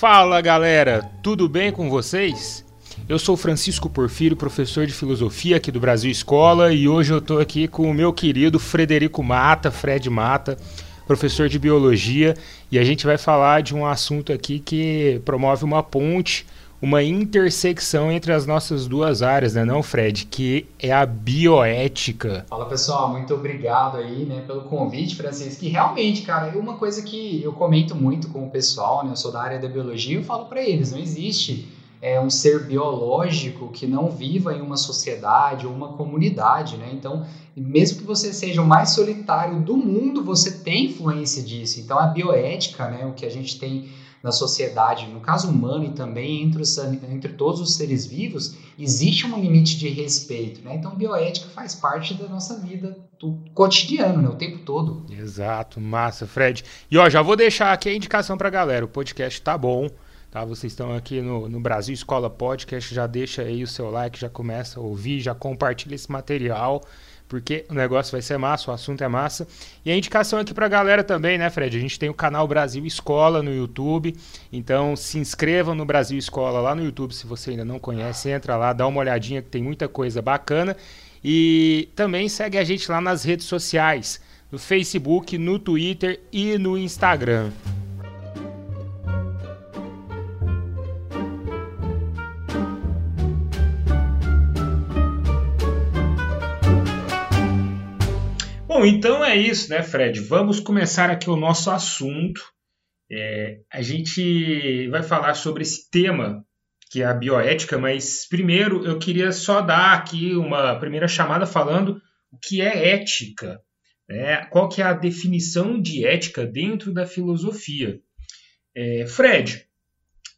Fala galera, tudo bem com vocês? Eu sou Francisco Porfírio, professor de filosofia aqui do Brasil Escola, e hoje eu estou aqui com o meu querido Frederico Mata, Fred Mata, professor de biologia, e a gente vai falar de um assunto aqui que promove uma ponte uma intersecção entre as nossas duas áreas, né, não, Fred? Que é a bioética. Fala pessoal, muito obrigado aí, né, pelo convite, Francisco. Que realmente, cara, é uma coisa que eu comento muito com o pessoal, né, eu sou da área da biologia, eu falo para eles, não existe é, um ser biológico que não viva em uma sociedade ou uma comunidade, né? Então, mesmo que você seja o mais solitário do mundo, você tem influência disso. Então, a bioética, né, o que a gente tem na sociedade, no caso humano e também entre, os, entre todos os seres vivos, existe um limite de respeito. Né? Então, bioética faz parte da nossa vida do cotidiano, né? o tempo todo. Exato, massa, Fred. E ó, já vou deixar aqui a indicação para a galera: o podcast tá bom. Tá, vocês estão aqui no, no Brasil Escola Podcast, já deixa aí o seu like, já começa a ouvir, já compartilha esse material porque o negócio vai ser massa, o assunto é massa. E a indicação aqui para a galera também, né, Fred? A gente tem o canal Brasil Escola no YouTube, então se inscrevam no Brasil Escola lá no YouTube se você ainda não conhece, entra lá, dá uma olhadinha que tem muita coisa bacana. E também segue a gente lá nas redes sociais, no Facebook, no Twitter e no Instagram. Bom, então é isso, né, Fred? Vamos começar aqui o nosso assunto. É, a gente vai falar sobre esse tema que é a bioética, mas primeiro eu queria só dar aqui uma primeira chamada falando o que é ética. Né? Qual que é a definição de ética dentro da filosofia? É, Fred,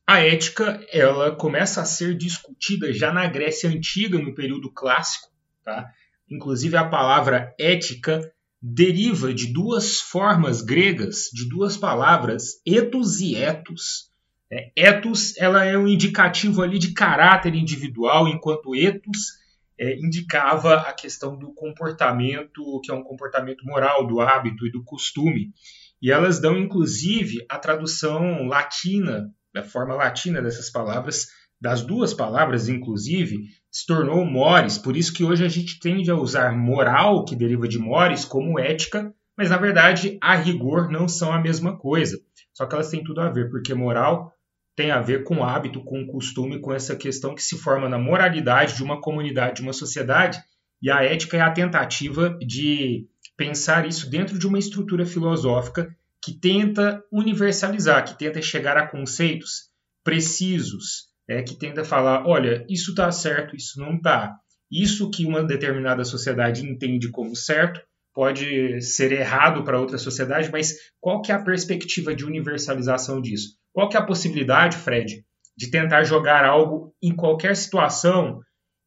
a ética ela começa a ser discutida já na Grécia Antiga, no período clássico. Tá? Inclusive a palavra ética deriva de duas formas gregas, de duas palavras, ethos e ethos. É, ethos ela é um indicativo ali de caráter individual, enquanto ethos é, indicava a questão do comportamento, que é um comportamento moral, do hábito e do costume. E elas dão, inclusive, a tradução latina, da forma latina dessas palavras, das duas palavras, inclusive, se tornou mores, por isso que hoje a gente tende a usar moral, que deriva de mores, como ética, mas na verdade, a rigor, não são a mesma coisa. Só que elas têm tudo a ver, porque moral tem a ver com hábito, com costume, com essa questão que se forma na moralidade de uma comunidade, de uma sociedade, e a ética é a tentativa de pensar isso dentro de uma estrutura filosófica que tenta universalizar, que tenta chegar a conceitos precisos, é, que tenta falar, olha, isso está certo, isso não está. Isso que uma determinada sociedade entende como certo pode ser errado para outra sociedade, mas qual que é a perspectiva de universalização disso? Qual que é a possibilidade, Fred, de tentar jogar algo em qualquer situação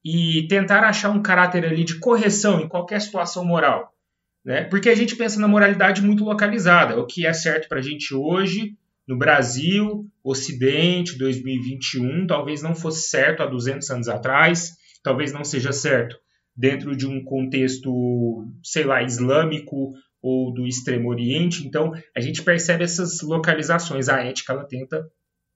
e tentar achar um caráter ali de correção em qualquer situação moral? Né? Porque a gente pensa na moralidade muito localizada, o que é certo para a gente hoje no Brasil, Ocidente, 2021, talvez não fosse certo há 200 anos atrás, talvez não seja certo dentro de um contexto, sei lá, islâmico ou do Extremo Oriente. Então, a gente percebe essas localizações. A ética ela tenta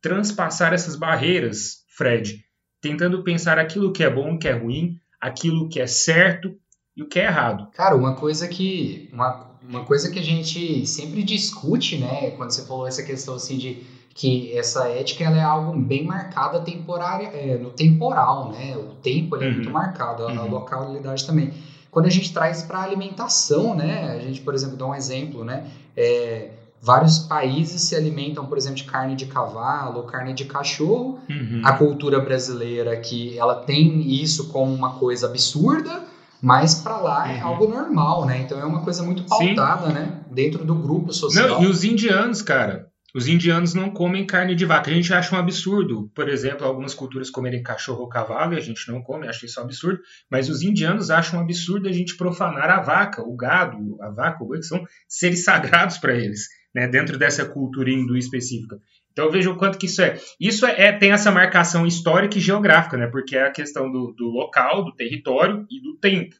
transpassar essas barreiras, Fred, tentando pensar aquilo que é bom e que é ruim, aquilo que é certo e o que é errado. Cara, uma coisa que uma, uma coisa que a gente sempre discute, né, quando você falou essa questão assim de que essa ética ela é algo bem marcada temporária, é, no temporal, né? O tempo é uhum. muito marcado, a, uhum. a localidade também. Quando a gente traz para alimentação, né? A gente, por exemplo, dá um exemplo, né? É, vários países se alimentam, por exemplo, de carne de cavalo, carne de cachorro. Uhum. A cultura brasileira que ela tem isso como uma coisa absurda, mas para lá é uhum. algo normal, né? Então é uma coisa muito pautada, Sim. né? Dentro do grupo social. Não, e os indianos, cara, os indianos não comem carne de vaca. A gente acha um absurdo, por exemplo, algumas culturas comerem cachorro ou cavalo e a gente não come, acha isso um absurdo. Mas os indianos acham um absurdo a gente profanar a vaca, o gado, a vaca, o boi, que são seres sagrados para eles, né? Dentro dessa cultura hindu específica. Então veja o quanto que isso é. Isso é, é, tem essa marcação histórica e geográfica, né? Porque é a questão do, do local, do território e do tempo.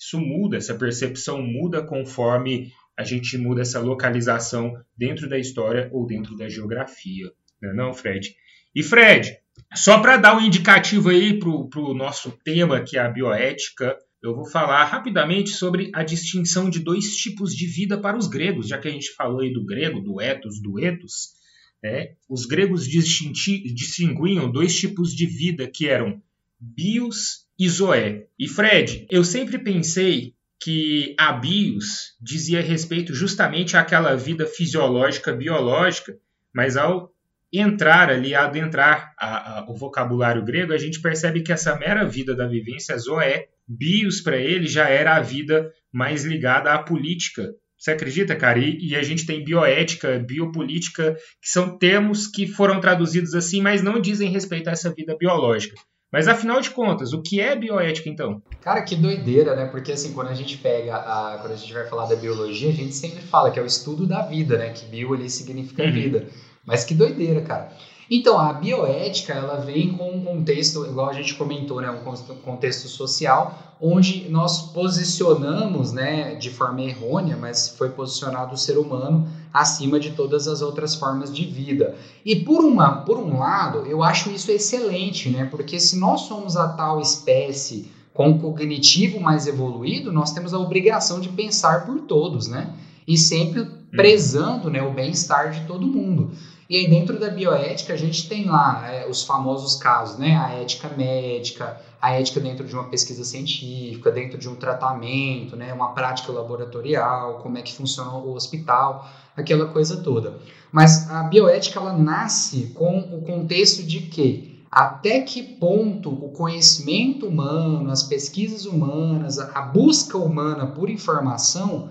Isso muda, essa percepção muda conforme a gente muda essa localização dentro da história ou dentro da geografia. Não, é não Fred? E Fred, só para dar um indicativo aí para o nosso tema, que é a bioética, eu vou falar rapidamente sobre a distinção de dois tipos de vida para os gregos, já que a gente falou aí do grego, do ethos, do ethos. Né? Os gregos distinguiam dois tipos de vida que eram bios e zoé. E Fred, eu sempre pensei que a bios dizia respeito justamente àquela vida fisiológica, biológica, mas ao entrar ali, adentrar a, a, o vocabulário grego, a gente percebe que essa mera vida da vivência zoé, bios para ele já era a vida mais ligada à política. Você acredita, cara? E, e, a gente tem bioética, biopolítica, que são termos que foram traduzidos assim, mas não dizem respeito a essa vida biológica. Mas afinal de contas, o que é bioética então? Cara, que doideira, né? Porque assim, quando a gente pega, a, quando a gente vai falar da biologia, a gente sempre fala que é o estudo da vida, né? Que bio ali significa uhum. vida. Mas que doideira, cara. Então, a bioética, ela vem com um contexto, igual a gente comentou, né, um contexto social, onde nós posicionamos, né, de forma errônea, mas foi posicionado o ser humano acima de todas as outras formas de vida. E por, uma, por um lado, eu acho isso excelente, né, porque se nós somos a tal espécie com cognitivo mais evoluído, nós temos a obrigação de pensar por todos, né, e sempre uhum. prezando, né, o bem-estar de todo mundo. E aí dentro da bioética a gente tem lá é, os famosos casos, né? A ética médica, a ética dentro de uma pesquisa científica, dentro de um tratamento, né? Uma prática laboratorial, como é que funciona o hospital, aquela coisa toda. Mas a bioética ela nasce com o contexto de que até que ponto o conhecimento humano, as pesquisas humanas, a busca humana por informação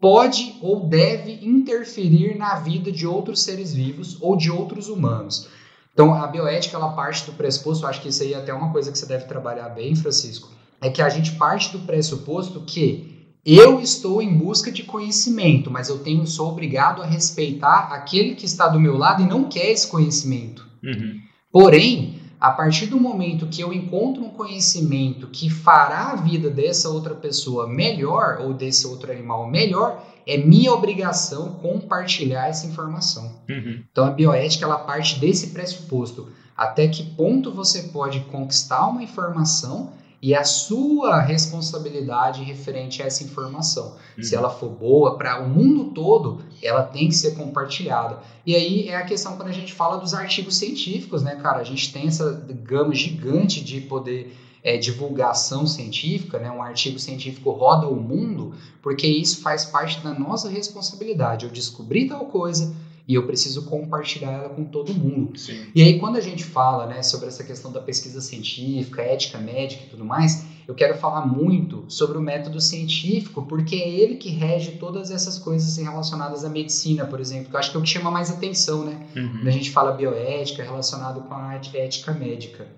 pode ou deve interferir na vida de outros seres vivos ou de outros humanos. Então, a bioética ela parte do pressuposto, acho que isso aí é até uma coisa que você deve trabalhar bem, Francisco, é que a gente parte do pressuposto que eu estou em busca de conhecimento, mas eu tenho sou obrigado a respeitar aquele que está do meu lado e não quer esse conhecimento. Uhum. Porém, a partir do momento que eu encontro um conhecimento que fará a vida dessa outra pessoa melhor ou desse outro animal melhor, é minha obrigação compartilhar essa informação. Uhum. Então a bioética ela parte desse pressuposto. Até que ponto você pode conquistar uma informação e a sua responsabilidade referente a essa informação. Uhum. Se ela for boa para o mundo todo, ela tem que ser compartilhada. E aí é a questão quando a gente fala dos artigos científicos, né, cara? A gente tem essa gama gigante de poder é, divulgação científica, né? Um artigo científico roda o mundo, porque isso faz parte da nossa responsabilidade. Eu descobri tal coisa, e eu preciso compartilhar ela com todo mundo. Sim. E aí, quando a gente fala né, sobre essa questão da pesquisa científica, ética médica e tudo mais, eu quero falar muito sobre o método científico, porque é ele que rege todas essas coisas relacionadas à medicina, por exemplo, que eu acho que é o que chama mais atenção, né? Uhum. Quando a gente fala bioética relacionado com a ética médica.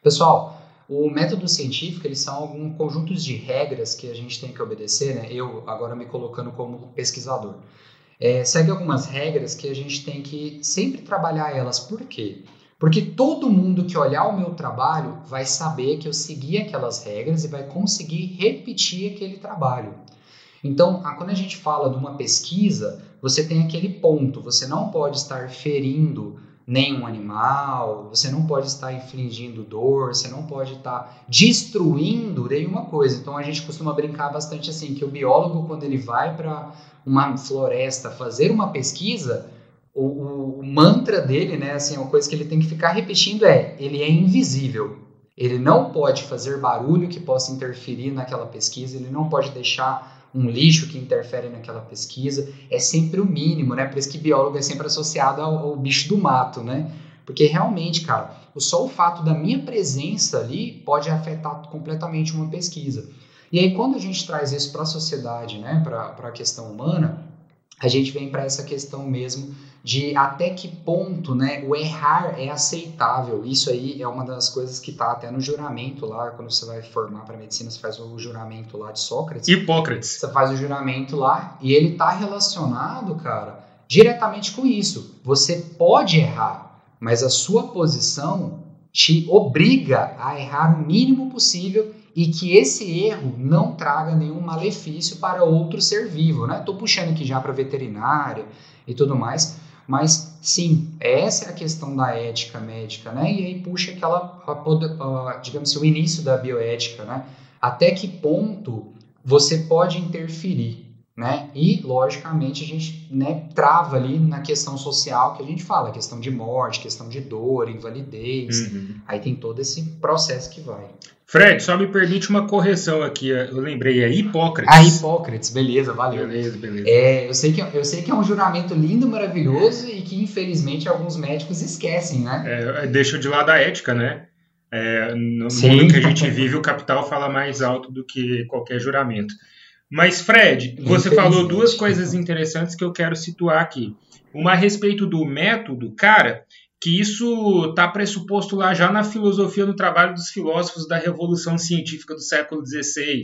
Pessoal, o método científico, eles são alguns conjuntos de regras que a gente tem que obedecer, né? Eu agora me colocando como pesquisador é, segue algumas regras que a gente tem que sempre trabalhar elas. Por quê? Porque todo mundo que olhar o meu trabalho vai saber que eu segui aquelas regras e vai conseguir repetir aquele trabalho. Então, quando a gente fala de uma pesquisa, você tem aquele ponto, você não pode estar ferindo nenhum animal, você não pode estar infligindo dor, você não pode estar destruindo nenhuma coisa. Então a gente costuma brincar bastante assim, que o biólogo quando ele vai para uma floresta fazer uma pesquisa, o, o, mantra dele, né, assim, uma coisa que ele tem que ficar repetindo é: ele é invisível. Ele não pode fazer barulho que possa interferir naquela pesquisa, ele não pode deixar um lixo que interfere naquela pesquisa. É sempre o mínimo, né? Por isso que biólogo é sempre associado ao, ao bicho do mato, né? Porque realmente, cara, só o fato da minha presença ali pode afetar completamente uma pesquisa. E aí, quando a gente traz isso para a sociedade, né, para a questão humana, a gente vem para essa questão mesmo de até que ponto né, o errar é aceitável. Isso aí é uma das coisas que está até no juramento lá, quando você vai formar para medicina, você faz o juramento lá de Sócrates. Hipócrates. Você faz o juramento lá e ele está relacionado, cara, diretamente com isso. Você pode errar, mas a sua posição te obriga a errar o mínimo possível e que esse erro não traga nenhum malefício para outro ser vivo, né? Estou puxando aqui já para veterinária e tudo mais, Mas sim, essa é a questão da ética médica, né? E aí puxa aquela, a, a, digamos assim, o início da bioética, né? Até que ponto você pode interferir, né? E, logicamente, a gente né, trava ali na questão social que a gente fala, questão de morte, questão de dor, invalidez. Uhum. Aí tem todo esse processo que vai. Fred, só me permite uma correção aqui. Eu lembrei, é Hipócrates. Ah, Hipócrates, beleza, valeu. Beleza, beleza. É, eu, sei que, eu sei que é um juramento lindo, maravilhoso e que, infelizmente, alguns médicos esquecem, né? É, deixa de lado a ética, né? É, no Sim. mundo que a gente vive, o capital fala mais alto do que qualquer juramento. Mas, Fred, você falou duas coisas interessantes que eu quero situar aqui. Uma a respeito do método, cara, que isso está pressuposto lá já na filosofia no trabalho dos filósofos da Revolução Científica do século XVI.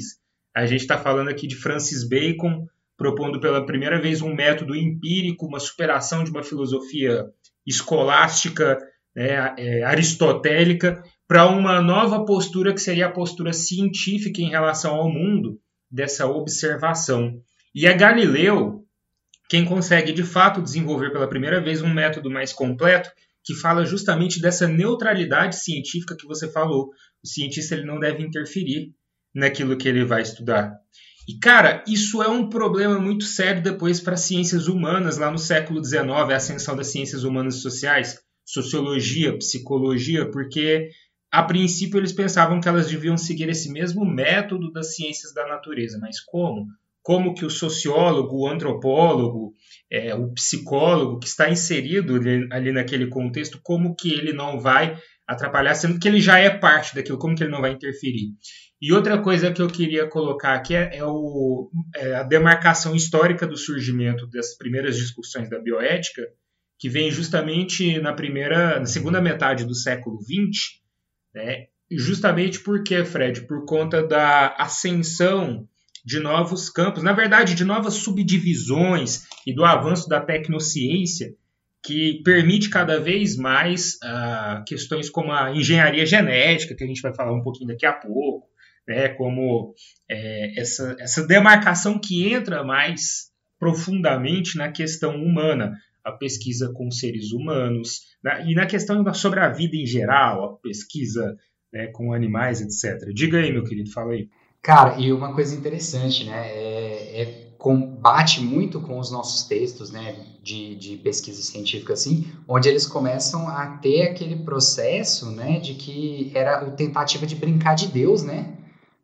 A gente está falando aqui de Francis Bacon, propondo pela primeira vez um método empírico, uma superação de uma filosofia escolástica, né, é, aristotélica, para uma nova postura que seria a postura científica em relação ao mundo, dessa observação. E é Galileu quem consegue de fato desenvolver pela primeira vez um método mais completo que fala justamente dessa neutralidade científica que você falou. O cientista ele não deve interferir naquilo que ele vai estudar. E, cara, isso é um problema muito sério depois para as ciências humanas, lá no século XIX, a ascensão das ciências humanas e sociais, sociologia, psicologia, porque a princípio eles pensavam que elas deviam seguir esse mesmo método das ciências da natureza, mas como? Como que o sociólogo, o antropólogo, é, o psicólogo que está inserido ali, naquele contexto, como que ele não vai atrapalhar, sendo que ele já é parte daquilo, como que ele não vai interferir. E outra coisa que eu queria colocar aqui é, é, o, é a demarcação histórica do surgimento das primeiras discussões da bioética, que vem justamente na primeira, na segunda metade do século XX, né? justamente porque, Fred, por conta da ascensão de novos campos, na verdade, de novas subdivisões e do avanço da tecnociência, que permite cada vez mais uh, questões como a engenharia genética, que a gente vai falar um pouquinho daqui a pouco, né, como é, essa, essa demarcação que entra mais profundamente na questão humana, a pesquisa com seres humanos, né, e na questão sobre a vida em geral, a pesquisa né, com animais, etc. Diga aí, meu querido, fala aí. Cara, e uma coisa interessante, né? É, é combate muito com os nossos textos, né? De, de pesquisa científica, assim, onde eles começam a ter aquele processo, né? De que era a tentativa de brincar de Deus, né?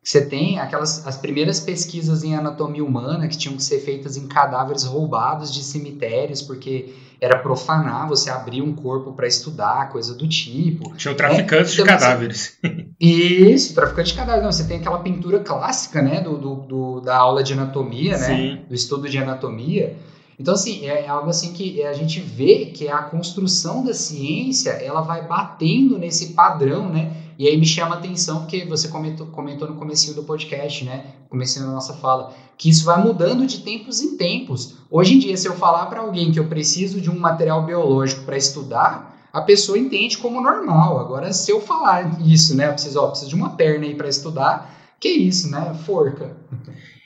Você tem aquelas as primeiras pesquisas em anatomia humana que tinham que ser feitas em cadáveres roubados de cemitérios, porque era profanar você abrir um corpo para estudar, coisa do tipo. Tinha traficantes é, então, de cadáveres. Você, isso, traficante de cadáveres. Não, você tem aquela pintura clássica, né, do, do, do da aula de anatomia, né, Sim. do estudo de anatomia. Então, assim, é, é algo assim que a gente vê que a construção da ciência, ela vai batendo nesse padrão, né, e aí me chama a atenção porque você comentou, comentou no comecinho do podcast, né? Comecinho da nossa fala, que isso vai mudando de tempos em tempos. Hoje em dia, se eu falar para alguém que eu preciso de um material biológico para estudar, a pessoa entende como normal. Agora, se eu falar isso, né? Eu preciso, ó, preciso de uma perna aí para estudar, que isso, né? Forca.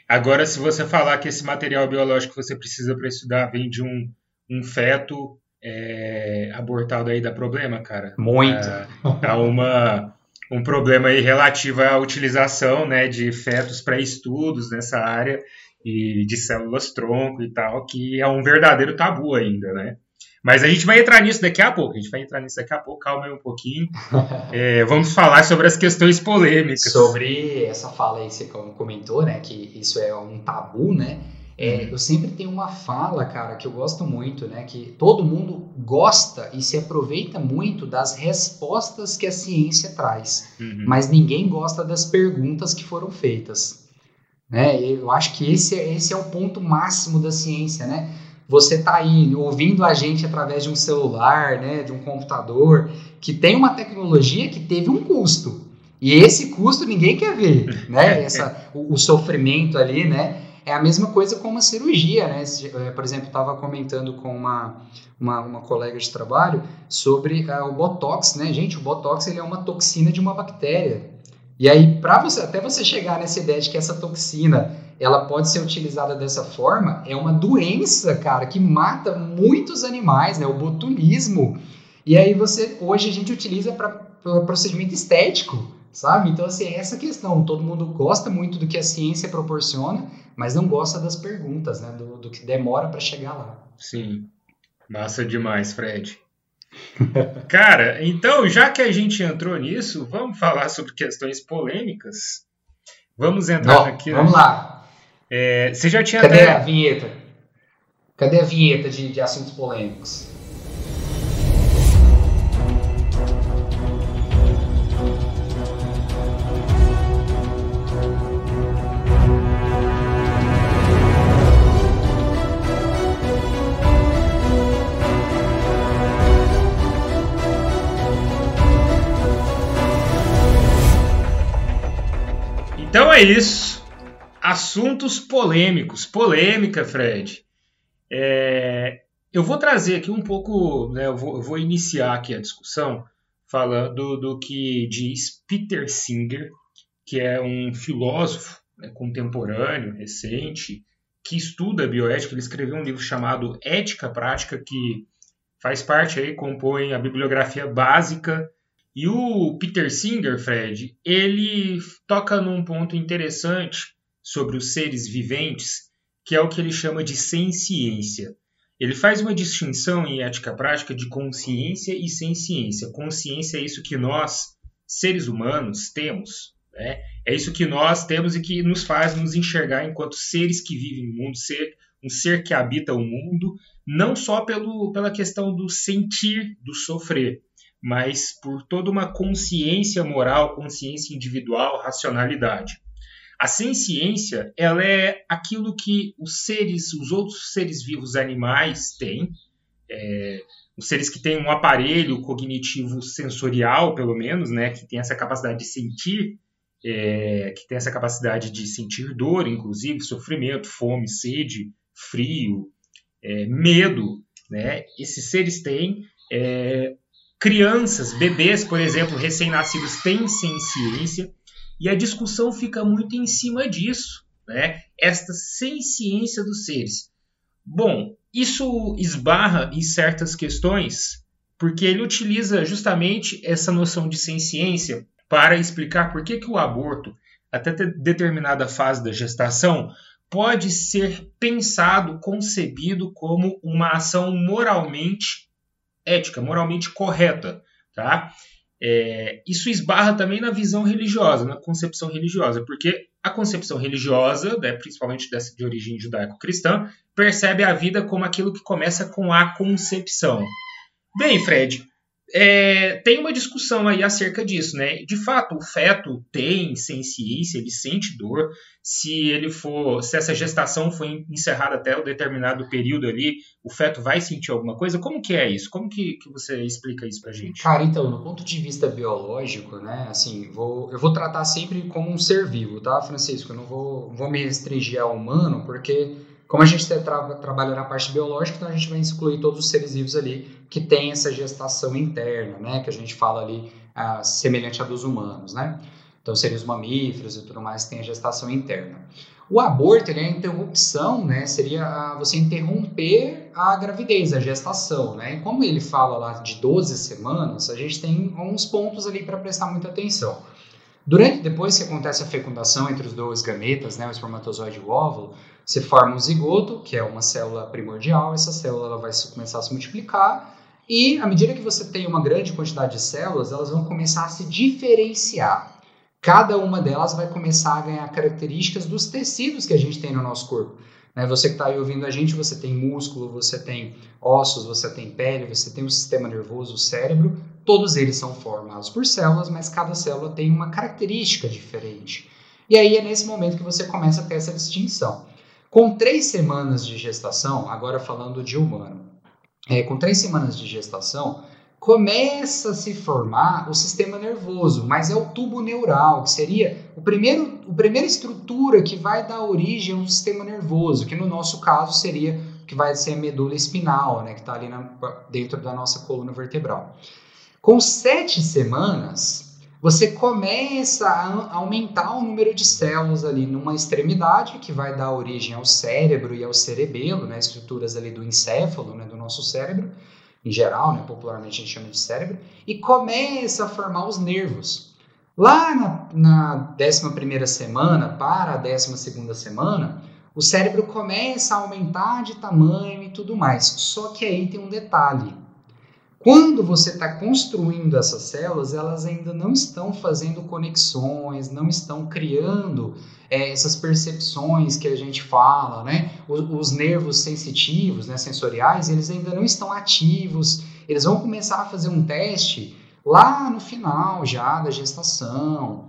Agora, se você falar que esse material biológico que você precisa para estudar vem de um, um feto é, abortado aí dá problema, cara. Muito. Há uma um problema aí relativo à utilização né, de fetos para estudos nessa área e de células tronco e tal, que é um verdadeiro tabu ainda, né? Mas a gente vai entrar nisso daqui a pouco. A gente vai entrar nisso daqui a pouco. Calma aí um pouquinho. É, vamos falar sobre as questões polêmicas. Sobre essa fala aí, você comentou, né? Que isso é um tabu, né? É, eu sempre tenho uma fala, cara, que eu gosto muito, né? Que todo mundo gosta e se aproveita muito das respostas que a ciência traz, uhum. mas ninguém gosta das perguntas que foram feitas. Né? Eu acho que esse, é, esse é o ponto máximo da ciência, né? Você tá aí ouvindo a gente através de um celular, né, de um computador, que tem uma tecnologia que teve um custo. E esse custo ninguém quer ver, né? Essa, o, o sofrimento ali, né? É a mesma coisa com uma cirurgia, né? Eh, por exemplo, estava comentando com uma, uma, uma, colega de trabalho sobre uh, o Botox, né? Gente, o Botox ele é uma toxina de uma bactéria. E aí, para você, até você chegar nessa ideia de que essa toxina ela pode ser utilizada dessa forma, é uma doença, cara, que mata muitos animais, né? O botulismo. E aí você, hoje a gente utiliza para procedimento estético, sabe? Então, assim, é essa questão. Todo mundo gosta muito do que a ciência proporciona, mas não gosta das perguntas, né? Do, do que demora para chegar lá. Sim. Massa demais, Fred. Cara, então, já que a gente entrou nisso, vamos falar sobre questões polêmicas. Vamos entrar Não, aqui. Vamos lá. É, você já tinha Cadê até... a vinheta? Cadê a vinheta de, de assuntos polêmicos? Então é isso. Assuntos polêmicos. Polêmica, Fred. É, eu vou trazer aqui um pouco, né, eu, vou, eu, vou, iniciar aqui a discussão falando do que diz Peter Singer, que é um filósofo né, contemporâneo, recente, que estuda bioética. Ele escreveu um livro chamado Ética Prática, que faz parte aí, compõe a bibliografia básica e o Peter Singer, Fred, ele toca num ponto interessante sobre os seres viventes, que é o que ele chama de senciência. Ele faz uma distinção em ética prática de consciência e senciência. Consciência é isso que nós, seres humanos, temos. Né? É isso que nós temos e que nos faz nos enxergar enquanto seres que vivem no mundo, ser, um ser que habita o mundo, não só pelo, pela questão do sentir, do sofrer, mas por toda uma consciência moral, consciência individual, racionalidade. A ciência, ela é aquilo que os seres, os outros seres vivos animais têm, é, os seres que têm um aparelho cognitivo sensorial, pelo menos, né, que tem essa capacidade de sentir, é, que tem essa capacidade de sentir dor, inclusive sofrimento, fome, sede, frio, é, medo, né? Esses seres têm é, Crianças, bebês, por exemplo, recém-nascidos têm ciência e a discussão fica muito em cima disso, né? Esta ciência dos seres. Bom, isso esbarra em certas questões, porque ele utiliza justamente essa noção de ciência para explicar por que, que o aborto, até determinada fase da gestação, pode ser pensado, concebido como uma ação moralmente ética, moralmente correta, tá? É, isso esbarra também na visão religiosa, na concepção religiosa, porque a concepção religiosa, né, principalmente dessa de origem judaico-cristã, percebe a vida como aquilo que começa com a concepção. Bem, Fred, é, tem uma discussão aí acerca disso, né? De fato, o feto tem ciência, ele sente dor. Se ele for, se essa gestação foi encerrada até um determinado período ali, o feto vai sentir alguma coisa? Como que é isso? Como que, que você explica isso pra gente? Cara, então, do ponto de vista biológico, né? Assim, vou, eu vou tratar sempre como um ser vivo, tá, Francisco? Eu não vou, vou me restringir ao humano, porque como a gente tra trabalha na parte biológica, então a gente vai incluir todos os seres vivos ali que têm essa gestação interna, né? Que a gente fala ali ah, semelhante à dos humanos, né? Então, seres mamíferos e tudo mais têm a gestação interna. O aborto é a interrupção, né? Seria ah, você interromper a gravidez, a gestação, né? E como ele fala lá de 12 semanas, a gente tem uns pontos ali para prestar muita atenção. Durante, depois que acontece a fecundação entre os dois gametas, né, o espermatozoide e o óvulo, você forma um zigoto, que é uma célula primordial, essa célula ela vai começar a se multiplicar, e à medida que você tem uma grande quantidade de células, elas vão começar a se diferenciar. Cada uma delas vai começar a ganhar características dos tecidos que a gente tem no nosso corpo. Né? Você que está aí ouvindo a gente, você tem músculo, você tem ossos, você tem pele, você tem o sistema nervoso, o cérebro. Todos eles são formados por células, mas cada célula tem uma característica diferente. E aí é nesse momento que você começa a ter essa distinção. Com três semanas de gestação, agora falando de humano, é, com três semanas de gestação, começa a se formar o sistema nervoso, mas é o tubo neural, que seria o primeiro, a primeira estrutura que vai dar origem ao sistema nervoso, que no nosso caso seria que vai ser a medula espinal, né, que está ali na, dentro da nossa coluna vertebral. Com sete semanas, você começa a aumentar o número de células ali numa extremidade, que vai dar origem ao cérebro e ao cerebelo, né, estruturas ali do encéfalo, né, do nosso cérebro, em geral, né, popularmente a gente chama de cérebro, e começa a formar os nervos. Lá na, na 11 semana para a 12 semana, o cérebro começa a aumentar de tamanho e tudo mais. Só que aí tem um detalhe quando você está construindo essas células, elas ainda não estão fazendo conexões, não estão criando é, essas percepções que a gente fala, né? Os, os, nervos sensitivos, né, sensoriais, eles ainda não estão ativos. Eles vão começar a fazer um teste lá no final já da gestação,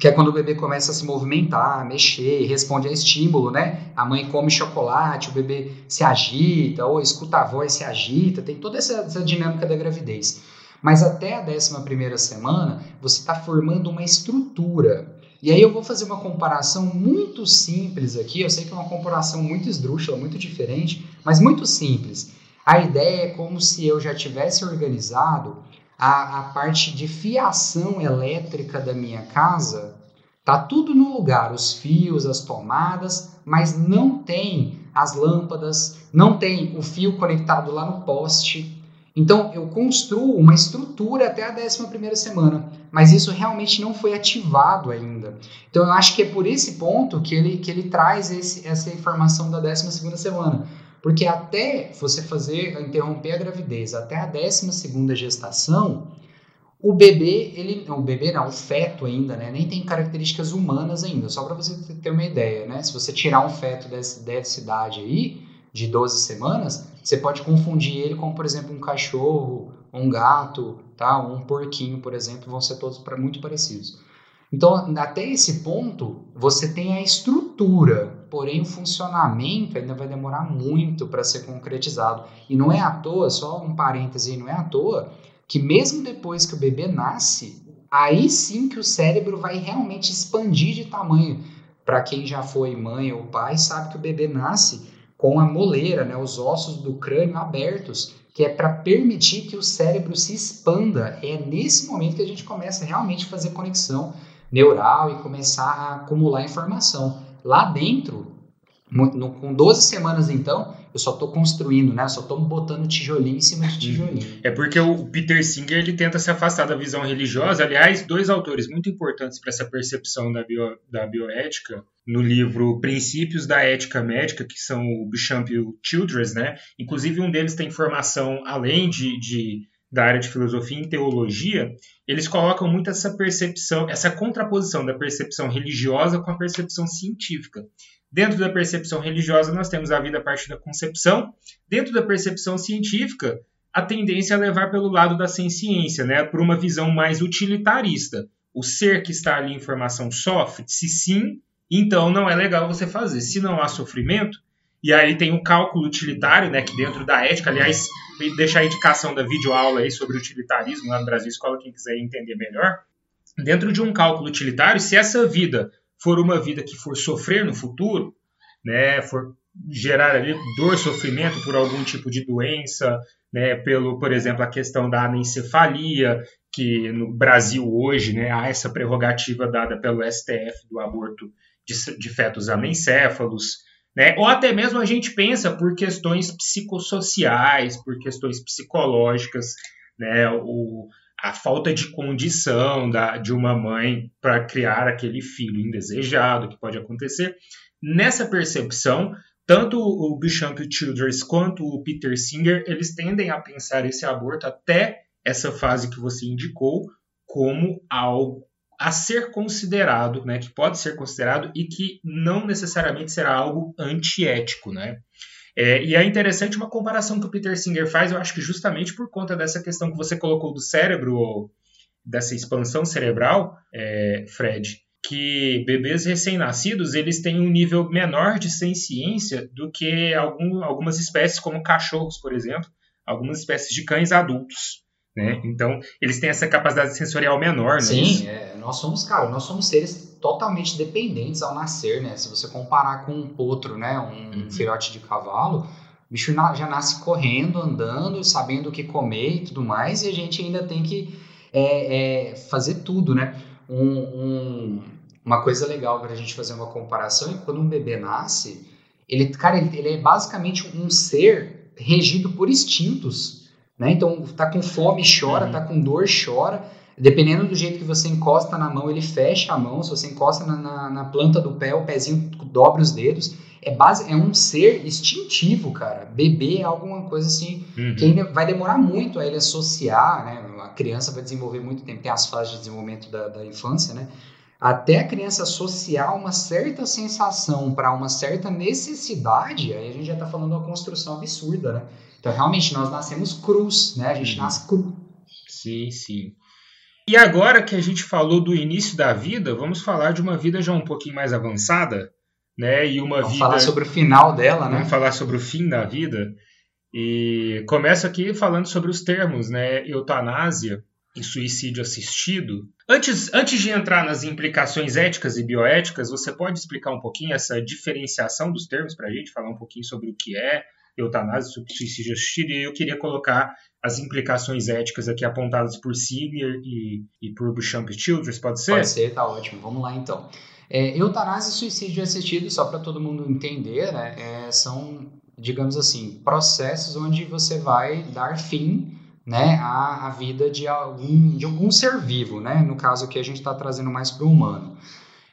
que é quando o bebê começa a se movimentar, mexer, responde a estímulo, né? A mãe come chocolate, o bebê se agita, ou escuta a voz, se agita, tem toda essa, essa dinâmica da gravidez. Mas até a 11 semana, você está formando uma estrutura. E aí eu vou fazer uma comparação muito simples aqui, eu sei que é uma comparação muito esdrúxula, muito diferente, mas muito simples. A ideia é como se eu já tivesse organizado a, a parte de fiação elétrica da minha casa, tá tudo no lugar, os fios, as tomadas, mas não tem as lâmpadas, não tem o fio conectado lá no poste. Então eu construo uma estrutura até a 11 semana, mas isso realmente não foi ativado ainda. Então eu acho que é por esse ponto que ele, que ele traz esse, essa informação da 12 semana. Porque até você fazer, interromper a gravidez, até a 12 gestação, o bebê, ele, o bebê não, o feto ainda, né, nem tem características humanas ainda, só para você ter uma ideia, né? Se você tirar um feto dessa, dessa idade aí, de 12 semanas, você pode confundir ele com, por exemplo, um cachorro, um gato, tá? um porquinho, por exemplo, vão ser todos muito parecidos. Então, até esse ponto, você tem a estrutura, porém o funcionamento ainda vai demorar muito para ser concretizado. E não é à toa, só um parêntese, não é à toa que mesmo depois que o bebê nasce, aí sim que o cérebro vai realmente expandir de tamanho. Para quem já foi mãe ou pai, sabe que o bebê nasce com a moleira, né, os ossos do crânio abertos, que é para permitir que o cérebro se expanda. É nesse momento que a gente começa realmente a fazer conexão neural e começar a acumular informação. Lá dentro, no, com 12 semanas então, eu só estou construindo, né? só estou botando tijolinho em cima de tijolinho. É porque o Peter Singer ele tenta se afastar da visão religiosa. Aliás, dois autores muito importantes para essa percepção da, bio, da bioética no livro Princípios da Ética Médica, que são o Bichamp e o Childress, né? Inclusive um deles tem formação além de, de da área de filosofia e teologia, eles colocam muito essa percepção, essa contraposição da percepção religiosa com a percepção científica. Dentro da percepção religiosa, nós temos a vida a partir da concepção. Dentro da percepção científica, a tendência é levar pelo lado da ciência, né, por uma visão mais utilitarista. O ser que está ali em formação sofre? Se sim, então não é legal você fazer. Se não há sofrimento, e aí tem o cálculo utilitário, né, que dentro da ética, aliás, deixa a indicação da videoaula aí sobre utilitarismo lá no Brasil Escola, quem quiser entender melhor. Dentro de um cálculo utilitário, se essa vida for uma vida que for sofrer no futuro, né, for gerar ali dor, sofrimento por algum tipo de doença, né, pelo, por exemplo, a questão da anencefalia, que no Brasil hoje, né, há essa prerrogativa dada pelo STF do aborto de, de fetos anencéfalos, né? Ou até mesmo a gente pensa por questões psicossociais, por questões psicológicas, né? o, a falta de condição da, de uma mãe para criar aquele filho indesejado que pode acontecer. Nessa percepção, tanto o Bishop Childress quanto o Peter Singer, eles tendem a pensar esse aborto até essa fase que você indicou como algo a ser considerado, né, que pode ser considerado e que não necessariamente será algo antiético, né? É, e é interessante uma comparação que o Peter Singer faz, eu acho que justamente por conta dessa questão que você colocou do cérebro, dessa expansão cerebral, é, Fred, que bebês recém-nascidos eles têm um nível menor de senciência do que algum, algumas espécies, como cachorros, por exemplo, algumas espécies de cães adultos. Né? Então, eles têm essa capacidade sensorial menor, né? Sim, é, nós somos, cara, nós somos seres totalmente dependentes ao nascer, né? Se você comparar com um potro, né, um uhum. filhote de cavalo, o bicho já nasce correndo, andando, sabendo o que comer e tudo mais, e a gente ainda tem que é, é fazer tudo, né? Um, um, uma coisa legal para a gente fazer uma comparação é que quando um bebê nasce, ele, cara, ele, ele é basicamente um ser regido por instintos, né? Então, tá com fome, chora, uhum. tá com dor, chora. Dependendo do jeito que você encosta na mão, ele fecha a mão. Se você encosta na, na, na planta do pé, o pezinho dobra os dedos. É, base, é um ser instintivo, cara. Bebê é alguma coisa assim uhum. que ainda vai demorar muito a ele associar, né? A criança vai desenvolver muito tempo, tem as fases de desenvolvimento da, da infância, né? Até a criança associar uma certa sensação para uma certa necessidade, aí a gente já está falando de uma construção absurda, né? Então, realmente, nós nascemos cruz, né? A gente uhum. nasce cru. Sim, sim. E agora que a gente falou do início da vida, vamos falar de uma vida já um pouquinho mais avançada, né? E uma vamos vida. falar sobre o final dela, né? Vamos falar sobre o fim da vida. E começo aqui falando sobre os termos, né? Eutanásia e suicídio assistido. Antes, antes de entrar nas implicações éticas e bioéticas, você pode explicar um pouquinho essa diferenciação dos termos para a gente, falar um pouquinho sobre o que é eutanásia, suicídio assistido, e eu queria colocar as implicações éticas aqui apontadas por Signer e, e por Bouchamp Childress, pode ser? Pode ser, tá ótimo. Vamos lá então. É, eutanásia e suicídio assistido, só para todo mundo entender, né, é, são, digamos assim, processos onde você vai dar fim né, a, a vida de algum, de algum ser vivo, né, no caso aqui a gente está trazendo mais para o humano.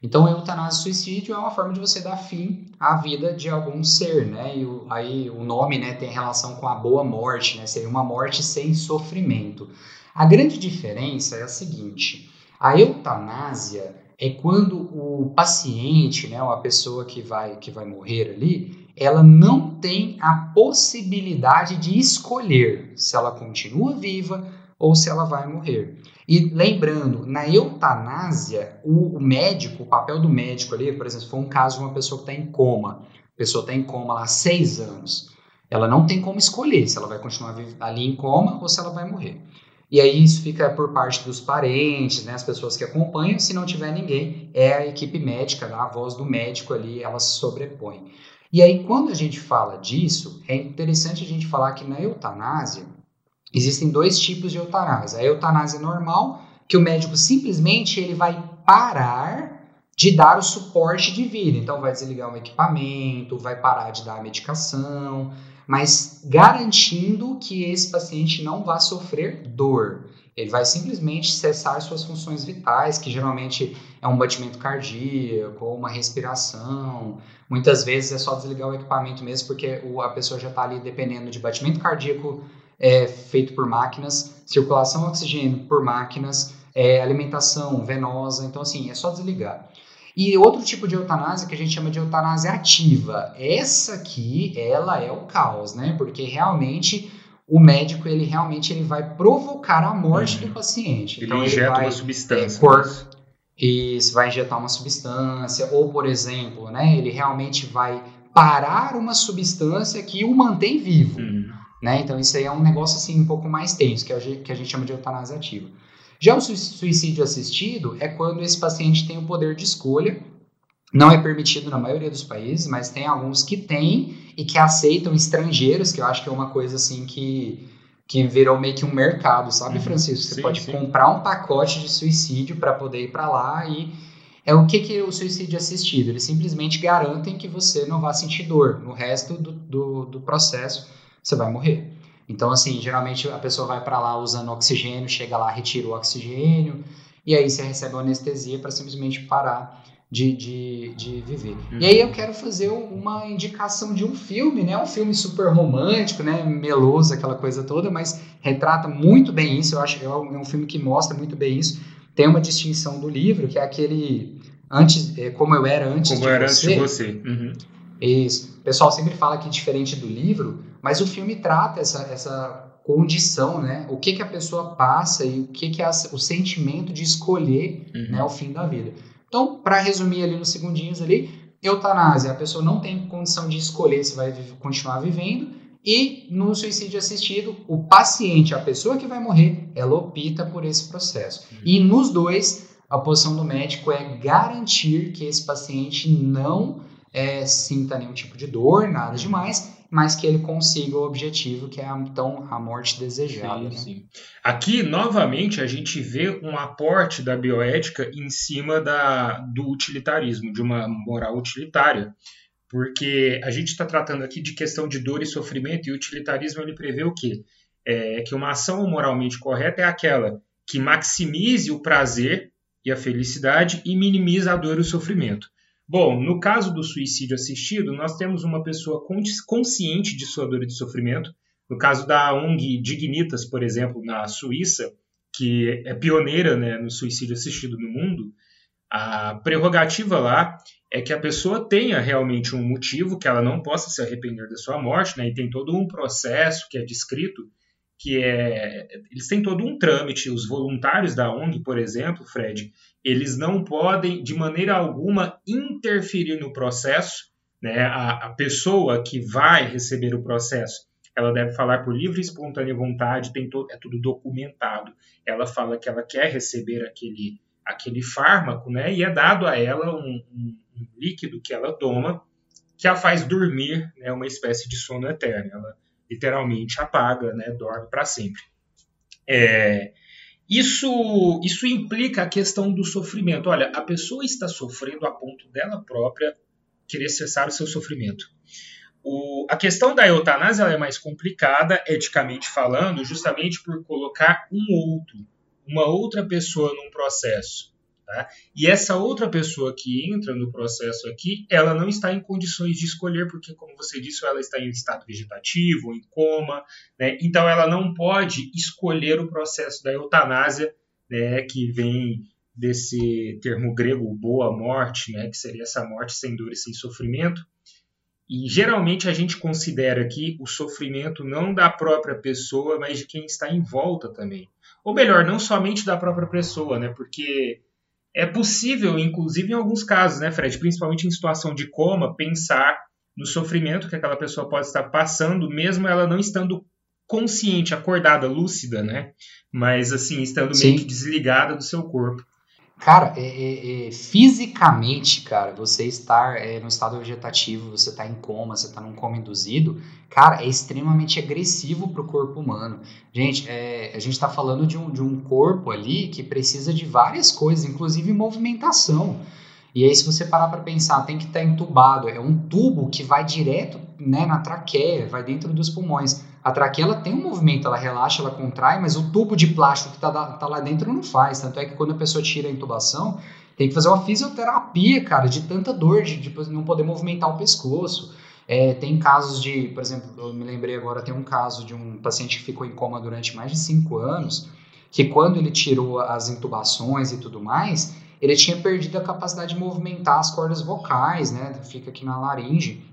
Então, eutanásia e suicídio é uma forma de você dar fim à vida de algum ser, né? E o, aí o nome, né, tem relação com a boa morte, né? Seria uma morte sem sofrimento. A grande diferença é a seguinte: a eutanásia é quando o paciente, né, ou a pessoa que vai que vai morrer ali, ela não tem a possibilidade de escolher se ela continua viva ou se ela vai morrer. E lembrando, na eutanásia, o, médico, o papel do médico ali, por exemplo, for um caso de uma pessoa que está em coma, a pessoa está em coma lá há seis anos, ela não tem como escolher se ela vai continuar ali em coma ou se ela vai morrer. E aí isso fica por parte dos parentes, né, as pessoas que acompanham. Se não tiver ninguém, é a equipe médica, né, a voz do médico ali, ela se sobrepõe. E aí, quando a gente fala disso, é interessante a gente falar que na eutanásia existem dois tipos de eutanásia. A eutanásia normal, que o médico simplesmente ele vai parar de dar o suporte de vida. Então, vai desligar o equipamento, vai parar de dar a medicação, mas garantindo que esse paciente não vá sofrer dor. Ele vai simplesmente cessar suas funções vitais, que geralmente é um batimento cardíaco ou uma respiração. Muitas vezes é só desligar o equipamento mesmo, porque a pessoa já está ali dependendo de batimento cardíaco é, feito por máquinas, circulação oxigênio por máquinas, é, alimentação venosa. Então, assim, é só desligar. E outro tipo de eutanásia que a gente chama de eutanásia ativa. Essa aqui, ela é o caos, né? Porque realmente o médico ele realmente ele vai provocar a morte uhum. do paciente. Ele então, injeta ele vai, uma substância. É, cor, isso, vai injetar uma substância, ou por exemplo, né, ele realmente vai parar uma substância que o mantém vivo. Uhum. Né? Então isso aí é um negócio assim um pouco mais tenso, que, é o que a gente chama de eutanásia ativa. Já o suicídio assistido é quando esse paciente tem o poder de escolha não é permitido na maioria dos países, mas tem alguns que têm e que aceitam estrangeiros, que eu acho que é uma coisa assim que, que virou meio que um mercado, sabe, uhum. Francisco? Você sim, pode sim. comprar um pacote de suicídio para poder ir para lá e é o que, que é o suicídio assistido. Eles simplesmente garantem que você não vai sentir dor. No resto do, do, do processo, você vai morrer. Então, assim, geralmente a pessoa vai para lá usando oxigênio, chega lá, retira o oxigênio, e aí você recebe uma anestesia para simplesmente parar de, de, de viver. Uhum. E aí eu quero fazer uma indicação de um filme, né? Um filme super romântico, né? Meloso, aquela coisa toda, mas retrata muito bem isso. Eu acho que é um filme que mostra muito bem isso. Tem uma distinção do livro, que é aquele antes, é, como eu era antes como de era você. Antes de você. Uhum. Isso. O pessoal sempre fala que é diferente do livro, mas o filme trata essa, essa condição, né? O que, que a pessoa passa e o que, que é o sentimento de escolher uhum. né, o fim da vida. Então, para resumir ali nos segundinhos ali, eutanásia, a pessoa não tem condição de escolher se vai continuar vivendo, e no suicídio assistido, o paciente, a pessoa que vai morrer, ela opta por esse processo. E nos dois, a posição do médico é garantir que esse paciente não é, sinta nenhum tipo de dor, nada demais, mas que ele consiga o objetivo que é a, então a morte desejada. Sim, né? sim. Aqui, novamente, a gente vê um aporte da bioética em cima da, do utilitarismo, de uma moral utilitária. Porque a gente está tratando aqui de questão de dor e sofrimento, e o utilitarismo ele prevê o quê? É que uma ação moralmente correta é aquela que maximize o prazer e a felicidade e minimiza a dor e o sofrimento. Bom, no caso do suicídio assistido, nós temos uma pessoa consciente de sua dor e de sofrimento. No caso da ONG Dignitas, por exemplo, na Suíça, que é pioneira né, no suicídio assistido no mundo, a prerrogativa lá é que a pessoa tenha realmente um motivo, que ela não possa se arrepender da sua morte, né, e tem todo um processo que é descrito, que é. Eles têm todo um trâmite. Os voluntários da ONG, por exemplo, Fred, eles não podem, de maneira alguma, interferir no processo. Né? A, a pessoa que vai receber o processo, ela deve falar por livre e espontânea vontade, tem to, é tudo documentado. Ela fala que ela quer receber aquele, aquele fármaco, né? E é dado a ela um, um, um líquido que ela toma que a faz dormir, né? Uma espécie de sono eterno. Ela literalmente apaga, né? Dorme para sempre. É, isso, isso implica a questão do sofrimento. Olha, a pessoa está sofrendo a ponto dela própria querer cessar o seu sofrimento. O, a questão da eutanásia é mais complicada, eticamente falando, justamente por colocar um outro, uma outra pessoa num processo. Tá? E essa outra pessoa que entra no processo aqui, ela não está em condições de escolher, porque, como você disse, ela está em estado vegetativo, em coma, né? então ela não pode escolher o processo da eutanásia, né? que vem desse termo grego boa morte, né? que seria essa morte sem dor e sem sofrimento. E geralmente a gente considera aqui o sofrimento não da própria pessoa, mas de quem está em volta também. Ou melhor, não somente da própria pessoa, né? Porque é possível, inclusive em alguns casos, né, Fred, principalmente em situação de coma, pensar no sofrimento que aquela pessoa pode estar passando, mesmo ela não estando consciente, acordada, lúcida, né? Mas assim, estando Sim. meio que desligada do seu corpo. Cara, é, é, é, fisicamente, cara, você estar é, no estado vegetativo, você está em coma, você está num coma induzido, cara, é extremamente agressivo para o corpo humano. Gente, é, a gente está falando de um, de um corpo ali que precisa de várias coisas, inclusive movimentação. E aí, se você parar para pensar, tem que estar tá entubado, é um tubo que vai direto né, na traqueia, vai dentro dos pulmões. A traqueia ela tem um movimento, ela relaxa, ela contrai, mas o tubo de plástico que está tá lá dentro não faz. Tanto é que quando a pessoa tira a intubação, tem que fazer uma fisioterapia, cara, de tanta dor, de, de não poder movimentar o pescoço. É, tem casos de, por exemplo, eu me lembrei agora, tem um caso de um paciente que ficou em coma durante mais de cinco anos, que quando ele tirou as intubações e tudo mais, ele tinha perdido a capacidade de movimentar as cordas vocais, né? Fica aqui na laringe.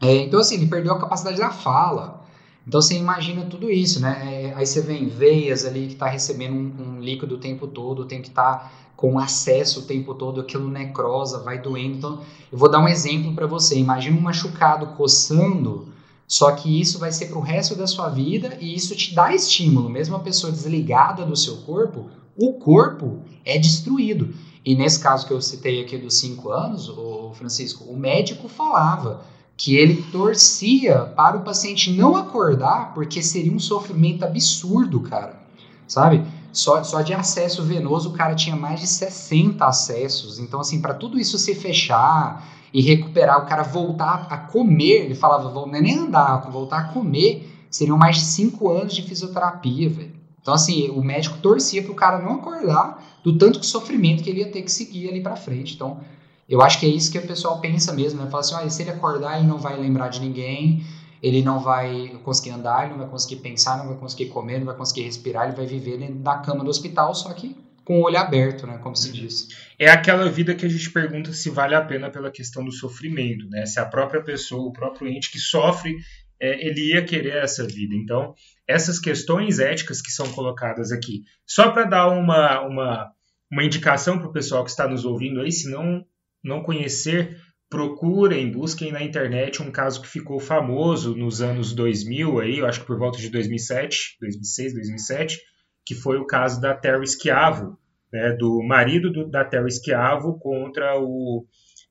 É, então, assim, ele perdeu a capacidade da fala. Então você imagina tudo isso, né? É, aí você vem veias ali que está recebendo um, um, líquido o tempo todo, tem que estar tá com acesso o tempo todo, aquilo necrosa, vai doendo. Então, eu vou dar um exemplo para você. Imagina um machucado coçando, só que isso vai ser para o resto da sua vida e isso te dá estímulo. Mesmo a pessoa desligada do seu corpo, o corpo é destruído. E nesse caso que eu citei aqui dos cinco anos, o Francisco, o médico falava que ele torcia para o paciente não acordar, porque seria um sofrimento absurdo, cara. Sabe? Só, só de acesso venoso o cara tinha mais de 60 acessos. Então, assim, para tudo isso se fechar e recuperar, o cara voltar a comer, ele falava, não é nem andar, voltar a comer, seriam mais de 5 anos de fisioterapia, velho. Então, assim, o médico torcia para o cara não acordar do tanto que sofrimento que ele ia ter que seguir ali para frente. Então, eu acho que é isso que o pessoal pensa mesmo, né? Fala assim, ah, se ele acordar, ele não vai lembrar de ninguém, ele não vai conseguir andar, ele não vai conseguir pensar, não vai conseguir comer, não vai conseguir respirar, ele vai viver dentro da cama do hospital, só que com o olho aberto, né, como se diz. É aquela vida que a gente pergunta se vale a pena pela questão do sofrimento, né? Se a própria pessoa, o próprio ente que sofre, é, ele ia querer essa vida. Então, essas questões éticas que são colocadas aqui, só para dar uma, uma, uma indicação para o pessoal que está nos ouvindo aí, se não não conhecer, procurem, busquem na internet um caso que ficou famoso nos anos 2000, aí, eu acho que por volta de 2007, 2006, 2007, que foi o caso da Terry Schiavo, né, do marido do, da Terry Schiavo contra o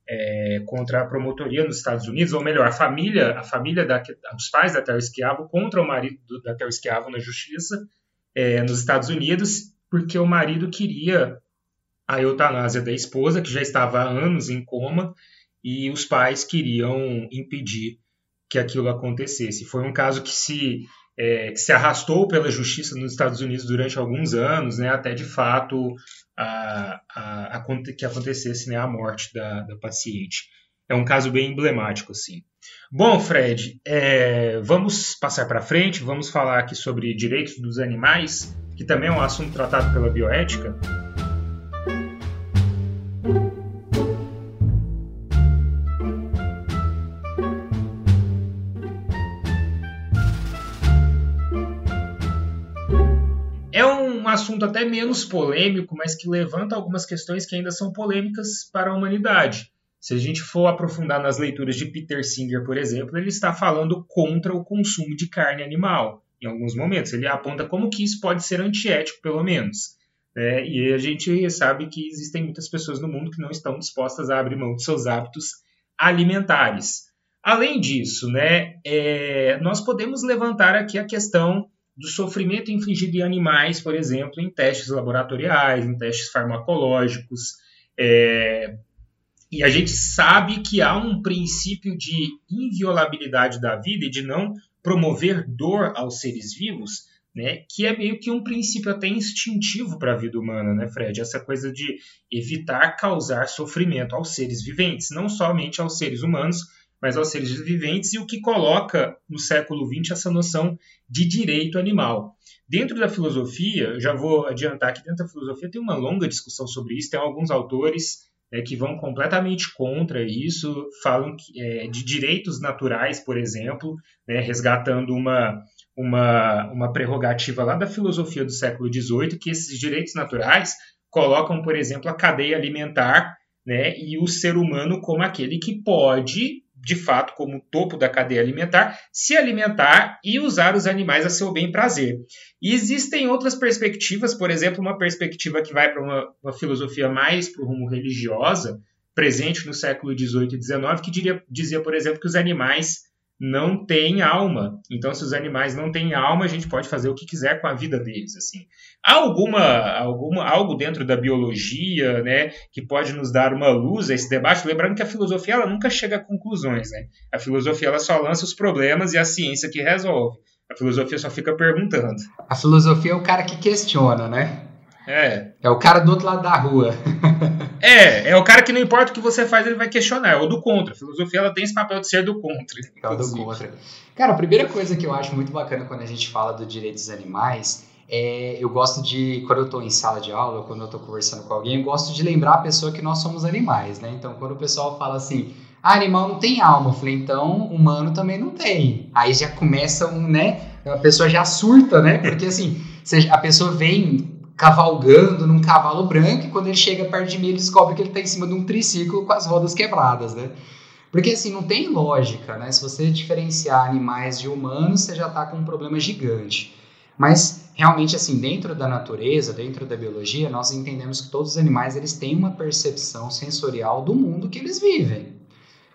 é, contra a promotoria nos Estados Unidos, ou melhor, a família, a família da, dos pais da Terra Esquiavo contra o marido da Terra Esquiavo na justiça é, nos Estados Unidos, porque o marido queria a eutanásia da esposa, que já estava há anos em coma, e os pais queriam impedir que aquilo acontecesse. Foi um caso que se, é, que se arrastou pela justiça nos Estados Unidos durante alguns anos, né, até de fato a, a, a, que acontecesse né, a morte da, da paciente. É um caso bem emblemático, assim. Bom, Fred, é, vamos passar para frente, vamos falar aqui sobre direitos dos animais, que também é um assunto tratado pela bioética. Até menos polêmico, mas que levanta algumas questões que ainda são polêmicas para a humanidade. Se a gente for aprofundar nas leituras de Peter Singer, por exemplo, ele está falando contra o consumo de carne animal. Em alguns momentos, ele aponta como que isso pode ser antiético, pelo menos. É, e a gente sabe que existem muitas pessoas no mundo que não estão dispostas a abrir mão de seus hábitos alimentares. Além disso, né, é, nós podemos levantar aqui a questão do sofrimento infligido em animais, por exemplo, em testes laboratoriais, em testes farmacológicos. É, e a gente sabe que há um princípio de inviolabilidade da vida e de não promover dor aos seres vivos, né, que é meio que um princípio até instintivo para a vida humana, né, Fred? Essa coisa de evitar causar sofrimento aos seres viventes, não somente aos seres humanos, mas aos seres viventes, e o que coloca no século XX essa noção de direito animal. Dentro da filosofia, já vou adiantar que dentro da filosofia tem uma longa discussão sobre isso, tem alguns autores é, que vão completamente contra isso, falam que, é, de direitos naturais, por exemplo, né, resgatando uma, uma, uma prerrogativa lá da filosofia do século XVIII, que esses direitos naturais colocam, por exemplo, a cadeia alimentar né, e o ser humano como aquele que pode de fato, como topo da cadeia alimentar, se alimentar e usar os animais a seu bem prazer. E existem outras perspectivas, por exemplo, uma perspectiva que vai para uma, uma, filosofia mais para o rumo religiosa, presente no século XVIII e XIX, que diria, dizia, por exemplo, que os animais não têm alma. Então, se os animais não têm alma, a gente pode fazer o que quiser com a vida deles. Assim, há alguma, alguma algo dentro da biologia, né, que pode nos dar uma luz a esse debate. Lembrando que a filosofia ela nunca chega a conclusões, né? A filosofia ela só lança os problemas e a ciência que resolve. A filosofia só fica perguntando. A filosofia é o cara que questiona, né? É. É o cara do outro lado da rua. é, é o cara que não importa o que você faz, ele vai questionar. É o do contra. A filosofia ela tem esse papel de ser do contra. É o do contra. Cara, a primeira coisa que eu acho muito bacana quando a gente fala do direitos dos animais é, eu gosto de, quando eu estou em sala de aula, quando eu estou conversando com alguém, eu gosto de lembrar a pessoa que nós somos animais, né? Então, quando o pessoal fala assim, ah, animal não tem alma, eu falei, então, humano também não tem. Aí já começa um, né? A pessoa já surta, né? Porque assim, a pessoa vem cavalgando num cavalo branco e quando ele chega perto de mim ele descobre que ele está em cima de um triciclo com as rodas quebradas, né? Porque assim, não tem lógica, né? Se você diferenciar animais de humanos, você já está com um problema gigante. Mas realmente assim, dentro da natureza, dentro da biologia, nós entendemos que todos os animais eles têm uma percepção sensorial do mundo que eles vivem.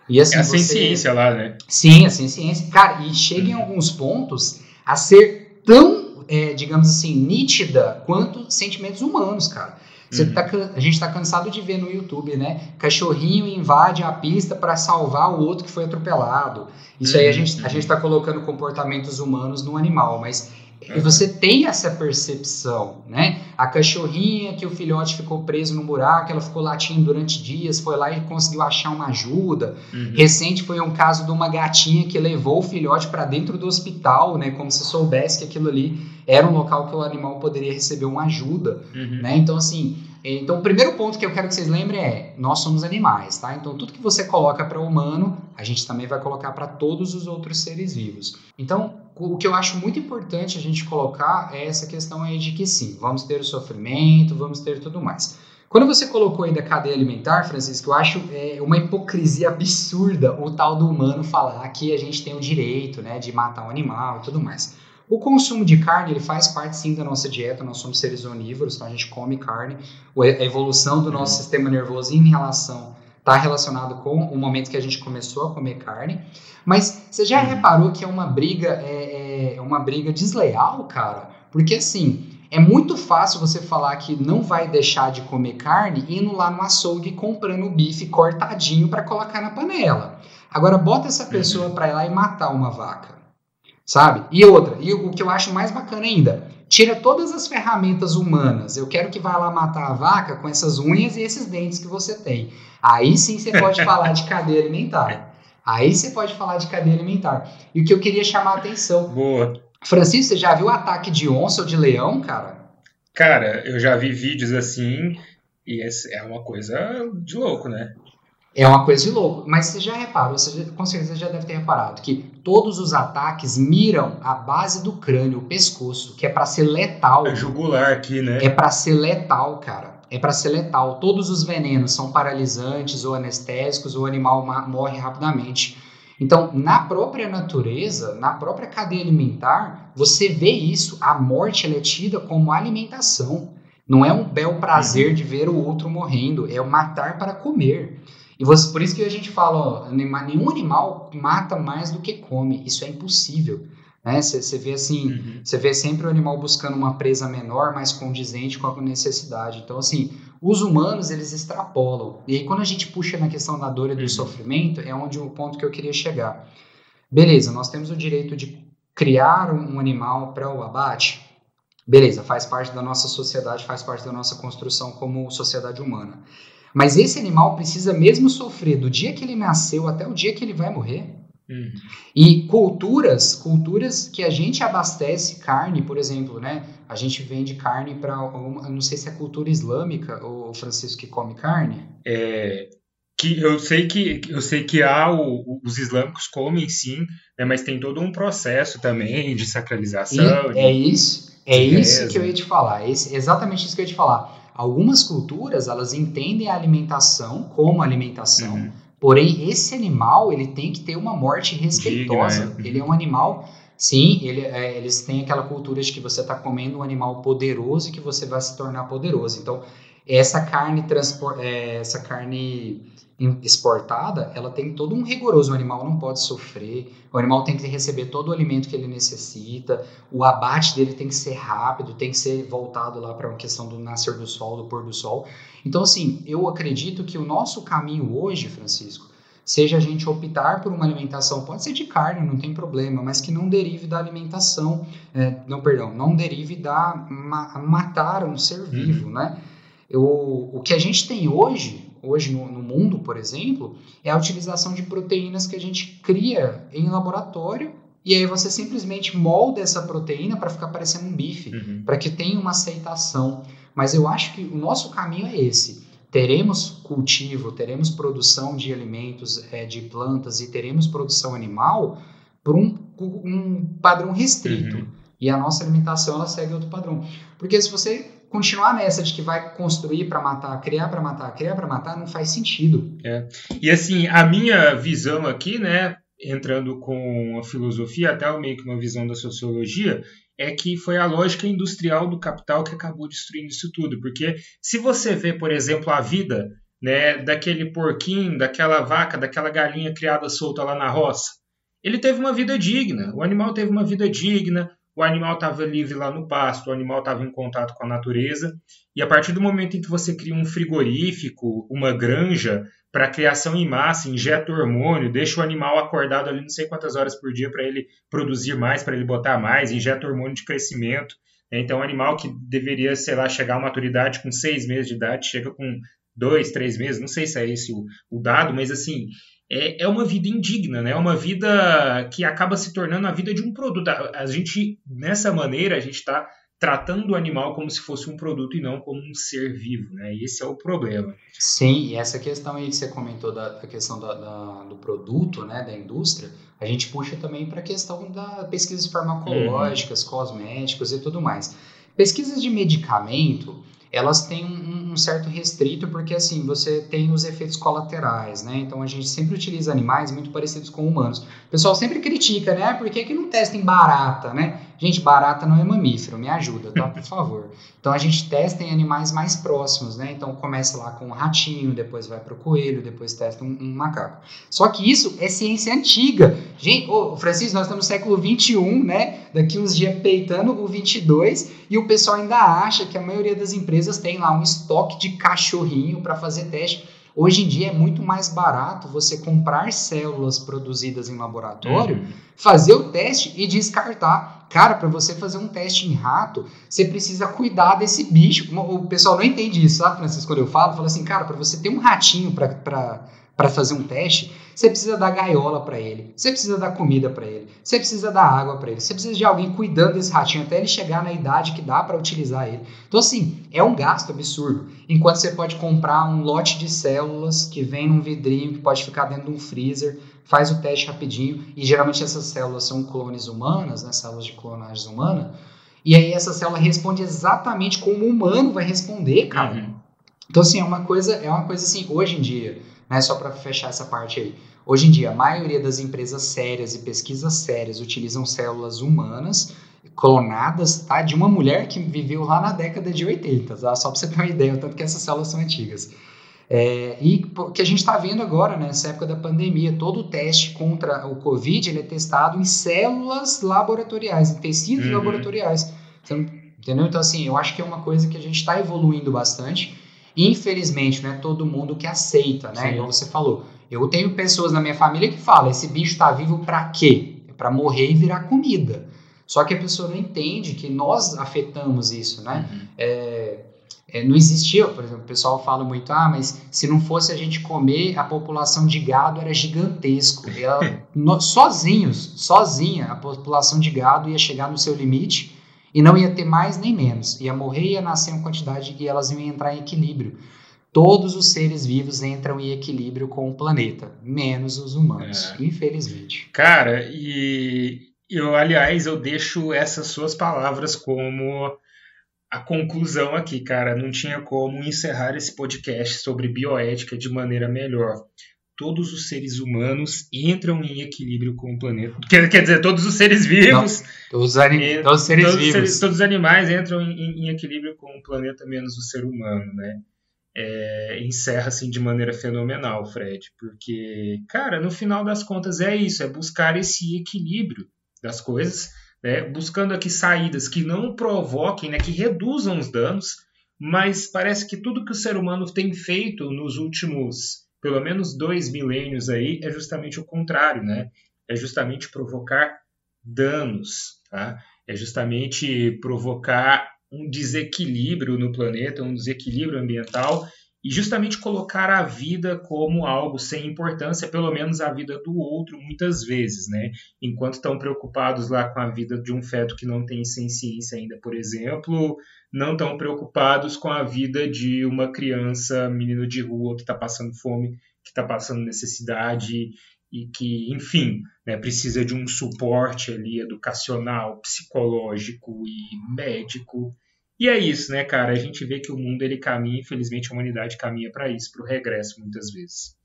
E assim, é a você... ciência lá, né? Sim, a ciência. Cara, e chega em alguns pontos a ser tão é, digamos assim, nítida quanto sentimentos humanos, cara. Uhum. tá, a gente está cansado de ver no YouTube, né? Cachorrinho invade a pista para salvar o outro que foi atropelado. Isso uhum. aí a gente a gente está colocando comportamentos humanos no animal, mas e você tem essa percepção, né? A cachorrinha que o filhote ficou preso no buraco, ela ficou latindo durante dias, foi lá e conseguiu achar uma ajuda. Uhum. Recente foi um caso de uma gatinha que levou o filhote para dentro do hospital, né? Como se soubesse que aquilo ali era um local que o animal poderia receber uma ajuda, uhum. né? Então assim, então o primeiro ponto que eu quero que vocês lembrem é, nós somos animais, tá? Então tudo que você coloca para o humano, a gente também vai colocar para todos os outros seres vivos. Então o que eu acho muito importante a gente colocar é essa questão aí de que sim, vamos ter o sofrimento, vamos ter tudo mais. Quando você colocou aí da cadeia alimentar, Francisco, eu acho é, uma hipocrisia absurda o tal do humano falar que a gente tem o direito né, de matar um animal e tudo mais. O consumo de carne ele faz parte sim da nossa dieta, nós somos seres onívoros, então a gente come carne. A evolução do nosso sistema nervoso em relação está relacionado com o momento que a gente começou a comer carne. Mas você já uhum. reparou que é uma briga, é, é uma briga desleal, cara? Porque assim, é muito fácil você falar que não vai deixar de comer carne indo lá no açougue comprando o bife cortadinho para colocar na panela. Agora bota essa uhum. pessoa para ir lá e matar uma vaca, sabe? E outra, e o que eu acho mais bacana ainda, tira todas as ferramentas humanas. Eu quero que vá lá matar a vaca com essas unhas e esses dentes que você tem. Aí sim você pode falar de cadeia alimentar. Aí você pode falar de cadeia alimentar. E o que eu queria chamar a atenção. Boa. Francisco, você já viu ataque de onça ou de leão, cara? Cara, eu já vi vídeos assim e é uma coisa de louco, né? É uma coisa de louco. Mas você já reparou, você com certeza já deve ter reparado, que todos os ataques miram a base do crânio, o pescoço, que é para ser letal. É jugular aqui, né? É para ser letal, cara. É para ser letal. Todos os venenos são paralisantes ou anestésicos, o animal morre rapidamente. Então, na própria natureza, na própria cadeia alimentar, você vê isso. A morte é tida como alimentação. Não é um bel prazer de ver o outro morrendo, é o matar para comer. E você, por isso que a gente fala, ó, nenhum animal mata mais do que come. Isso é impossível. Né? Você vê assim, uhum. você vê sempre o animal buscando uma presa menor, mais condizente com a necessidade. Então, assim, os humanos eles extrapolam. E aí, quando a gente puxa na questão da dor e do uhum. sofrimento, é onde o ponto que eu queria chegar. Beleza, nós temos o direito de criar um animal para o abate. Beleza, faz parte da nossa sociedade, faz parte da nossa construção como sociedade humana. Mas esse animal precisa mesmo sofrer do dia que ele nasceu até o dia que ele vai morrer. Uhum. E culturas, culturas que a gente abastece carne, por exemplo, né? A gente vende carne para, não sei se é cultura islâmica ou Francisco que come carne. É, que eu sei que eu sei que há o, os islâmicos comem sim, né, mas tem todo um processo também de sacralização. E de, é isso, é isso que eu ia te falar. É exatamente isso que eu ia te falar. Algumas culturas elas entendem a alimentação como alimentação. Uhum Porém, esse animal ele tem que ter uma morte respeitosa. Digna, é. Ele é um animal, sim, ele, é, eles têm aquela cultura de que você está comendo um animal poderoso e que você vai se tornar poderoso. Então, essa carne transpor, é, essa carne exportada, ela tem todo um rigoroso. O animal não pode sofrer, o animal tem que receber todo o alimento que ele necessita, o abate dele tem que ser rápido, tem que ser voltado lá para uma questão do nascer do sol, do pôr do sol. Então, assim, eu acredito que o nosso caminho hoje, Francisco, seja a gente optar por uma alimentação, pode ser de carne, não tem problema, mas que não derive da alimentação, é, não, perdão, não derive da ma matar um ser uhum. vivo, né? Eu, o que a gente tem hoje, hoje no, no, mundo, por exemplo, é a utilização de proteínas que a gente cria em laboratório e aí você simplesmente molda essa proteína para ficar parecendo um bife, uhum. para que tenha uma aceitação. Mas eu acho que o nosso caminho é esse. Teremos cultivo, teremos produção de alimentos, é, de plantas e teremos produção animal por um, um padrão restrito. Uhum. E a nossa alimentação ela segue outro padrão. Porque se você continuar nessa de que vai construir para matar, criar para matar, criar para matar, não faz sentido. É. E assim, a minha visão aqui, né, entrando com a filosofia, até meio que uma visão da sociologia, é que foi a lógica industrial do capital que acabou destruindo isso tudo. Porque se você vê, por exemplo, a vida né, daquele porquinho, daquela vaca, daquela galinha criada solta lá na roça, ele teve uma vida digna, o animal teve uma vida digna, o animal estava livre lá no pasto, o animal estava em contato com a natureza. E a partir do momento em que você cria um frigorífico, uma granja para criação em massa, injeta hormônio, deixa o animal acordado ali não sei quantas horas por dia para ele produzir mais, para ele botar mais, injeta hormônio de crescimento. Então, um animal que deveria, sei lá, chegar à maturidade com seis meses de idade, chega com dois, três meses, não sei se é esse o, o dado, mas assim, é, é uma vida indigna, né? É uma vida que acaba se tornando a vida de um produto. A, a gente, nessa maneira, a gente está tratando o animal como se fosse um produto e não como um ser vivo, né? Esse é o problema. Sim, e essa questão aí que você comentou da, da questão da, da, do produto, né, da indústria, a gente puxa também para a questão da pesquisas farmacológicas, uhum. cosméticos e tudo mais. Pesquisas de medicamento, elas têm um, um, um, certo restrito, porque assim, você tem os efeitos colaterais, né? Então a gente sempre utiliza animais muito parecidos com humanos. O pessoal sempre critica, né? Por que, que não testa em barata, né? Gente, barata não é mamífero, me ajuda, tá? Por favor. Então a gente testa em animais mais próximos, né? Então começa lá com o ratinho, depois vai para o coelho, depois testa um, um, macaco. Só que isso é ciência antiga. Gente, ô, Francisco, nós estamos no século 21, né? Daqui uns dias peitando o 22 e o pessoal ainda acha que a maioria das empresas tem lá um estoque de cachorrinho para fazer teste. Hoje em dia é muito mais barato você comprar células produzidas em laboratório, uhum. fazer o teste e descartar. Cara, para você fazer um teste em rato, você precisa cuidar desse bicho. O pessoal não entende isso, sabe, Francisco? Quando eu falo, fala assim, cara, para você ter um ratinho para fazer um teste, você precisa dar gaiola para ele, você precisa dar comida para ele, você precisa dar água para ele, você precisa de alguém cuidando desse ratinho até ele chegar na idade que dá para utilizar ele. Então, assim, é um gasto absurdo. Enquanto você pode comprar um lote de células que vem num vidrinho que pode ficar dentro de um freezer, faz o teste rapidinho, e geralmente essas células são clones humanas, né, células de clonagem humana, e aí essa célula responde exatamente como o humano vai responder, cara. Uhum. Então, assim, é uma coisa, é uma coisa assim, hoje em dia, né, só para fechar essa parte aí, Hoje em dia, a maioria das empresas sérias e pesquisas sérias utilizam células humanas clonadas, tá? De uma mulher que viveu lá na década de 80, tá? Só para você ter uma ideia, tanto que essas células são antigas. É, e o que a gente está vendo agora, né, nessa época da pandemia, todo o teste contra o Covid ele é testado em células laboratoriais, em tecidos uhum. laboratoriais. Então, entendeu? Então, assim, eu acho que é uma coisa que a gente está evoluindo bastante. Infelizmente, não é todo mundo que aceita, né? Sim. Igual você falou. Eu tenho pessoas na minha família que falam: esse bicho está vivo para quê? É para morrer e virar comida. Só que a pessoa não entende que nós afetamos isso, né? Uhum. É, é, não existia, por exemplo, o pessoal fala muito, ah, mas se não fosse a gente comer, a população de gado era gigantesco. Ela, no, sozinhos, sozinha, a população de gado ia chegar no seu limite e não ia ter mais nem menos. Ia morrer, ia nascer uma quantidade e elas iam entrar em equilíbrio todos os seres vivos entram em equilíbrio com o planeta, menos os humanos, é. infelizmente. Cara, e eu, aliás, eu deixo essas suas palavras como a conclusão aqui, cara. Não tinha como encerrar esse podcast sobre bioética de maneira melhor. Todos os seres humanos entram em equilíbrio com o planeta. Quer, quer dizer, todos os seres vivos. Não, todos, os, todos os seres todos vivos. Seres, todos os animais entram em, em equilíbrio com o planeta, menos o ser humano, né? é, encerra assim de maneira fenomenal, Fred, porque, cara, no final das contas é isso, é buscar esse equilíbrio das coisas, né, buscando aqui saídas que não provoquem, né, que reduzam os danos, mas parece que tudo que o ser humano tem feito nos últimos, pelo menos dois milênios aí, é justamente o contrário, né? É justamente provocar danos, tá? É justamente provocar um desequilíbrio no planeta, um desequilíbrio ambiental, e justamente colocar a vida como algo sem importância, pelo menos a vida do outro, muitas vezes, né? Enquanto estão preocupados lá com a vida de um feto que não tem ciência ainda, por exemplo, não estão preocupados com a vida de uma criança, menino de rua que está passando fome, que está passando necessidade e que, enfim, né, precisa de um suporte ali educacional, psicológico e médico. E é isso, né, cara? A gente vê que o mundo ele caminha, infelizmente a humanidade caminha para isso, para o regresso muitas vezes.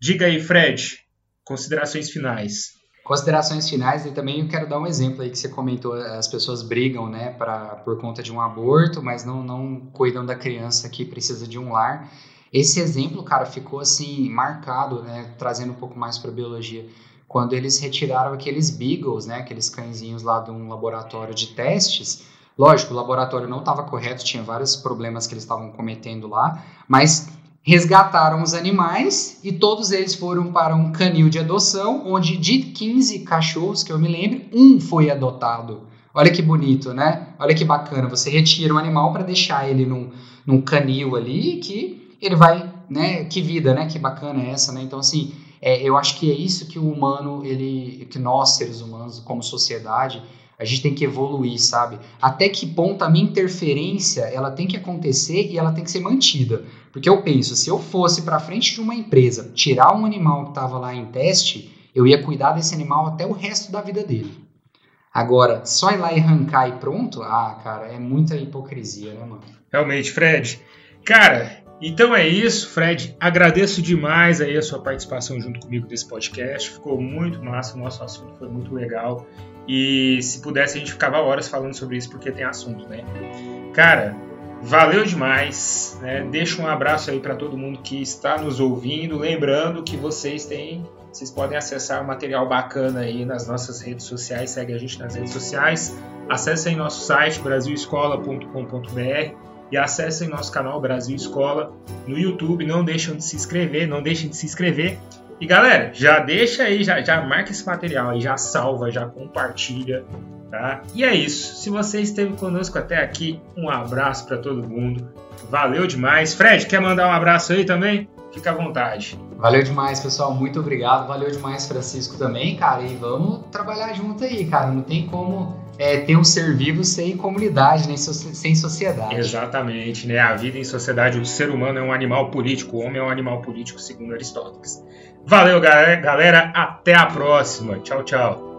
Diga aí, Fred, considerações finais. Considerações finais, e também eu quero dar um exemplo aí que você comentou, as pessoas brigam, né, pra, por conta de um aborto, mas não, não cuidam da criança que precisa de um lar. Esse exemplo, cara, ficou assim marcado, né, trazendo um pouco mais para biologia, quando eles retiraram aqueles beagles, né, aqueles cãezinhos lá de um laboratório de testes. Lógico, o laboratório não estava correto, tinha vários problemas que eles estavam cometendo lá, mas resgataram os animais e todos eles foram para um canil de adoção, onde de 15 cachorros, que eu me lembro, um foi adotado. Olha que bonito, né? Olha que bacana. Você retira um animal para deixar ele num, num canil ali que ele vai, né, que vida, né, que bacana é essa, né? Então, assim, é, eu acho que é isso que o humano, ele, que nós, seres humanos, como sociedade, a gente tem que evoluir, sabe? Até que ponto a minha interferência, ela tem que acontecer e ela tem que ser mantida. Porque eu penso, se eu fosse para frente de uma empresa, tirar um animal que estava lá em teste, eu ia cuidar desse animal até o resto da vida dele. Agora, só ir lá e arrancar e pronto, ah, cara, é muita hipocrisia, né, mano? Realmente, Fred, Cara, então é isso, Fred. Agradeço demais aí a sua participação junto comigo nesse podcast. Ficou muito massa, o nosso assunto foi muito legal. E se pudesse, a gente ficava horas falando sobre isso, porque tem assunto, né? Cara, valeu demais. Né? Deixa um abraço aí para todo mundo que está nos ouvindo. Lembrando que vocês têm. Vocês podem acessar material bacana aí nas nossas redes sociais. Segue a gente nas redes sociais. Acessem nosso site brasilescola.com.br e acessem nosso canal Brasil Escola no YouTube. Não deixem de se inscrever, não deixem de se inscrever. E galera, já deixa aí, já, já marca esse material aí, já salva, já compartilha, tá? E é isso. Se você esteve conosco até aqui, um abraço para todo mundo. Valeu demais. Fred, quer mandar um abraço aí também? Fica à vontade. Valeu demais, pessoal. Muito obrigado. Valeu demais, Francisco, também, cara. E vamos trabalhar junto aí, cara. Não tem como é, ter um ser vivo sem comunidade, nem sem sociedade. Exatamente, né? A vida em sociedade, o ser humano é um animal político, o homem é um animal político, segundo Aristóteles. Valeu, galera. Até a próxima. Tchau, tchau.